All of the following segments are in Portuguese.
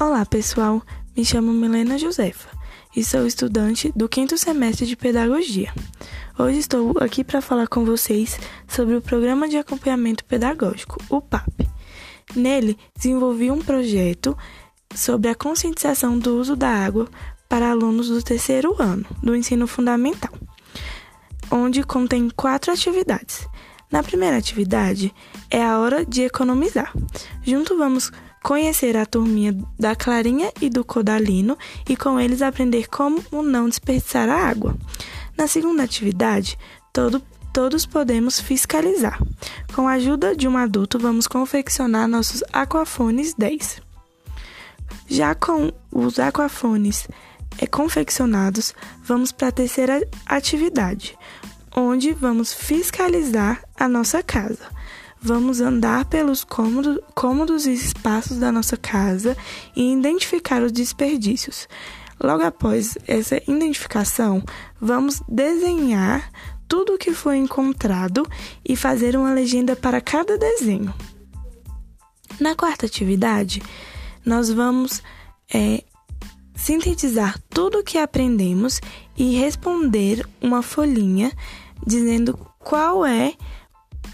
Olá, pessoal. Me chamo Milena Josefa e sou estudante do quinto semestre de Pedagogia. Hoje estou aqui para falar com vocês sobre o Programa de Acompanhamento Pedagógico, o PAP. Nele, desenvolvi um projeto sobre a conscientização do uso da água para alunos do terceiro ano do ensino fundamental, onde contém quatro atividades. Na primeira atividade é a hora de economizar. Junto vamos conhecer a turminha da Clarinha e do Codalino e com eles aprender como não desperdiçar a água. Na segunda atividade, todo, todos podemos fiscalizar. Com a ajuda de um adulto, vamos confeccionar nossos aquafones 10. Já com os aquafones é, confeccionados, vamos para a terceira atividade, onde vamos fiscalizar a nossa casa. Vamos andar pelos cômodos, e espaços da nossa casa e identificar os desperdícios. Logo após essa identificação, vamos desenhar tudo o que foi encontrado e fazer uma legenda para cada desenho. Na quarta atividade, nós vamos é, sintetizar tudo o que aprendemos e responder uma folhinha dizendo qual é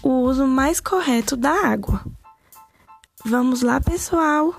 o uso mais correto da água. Vamos lá, pessoal!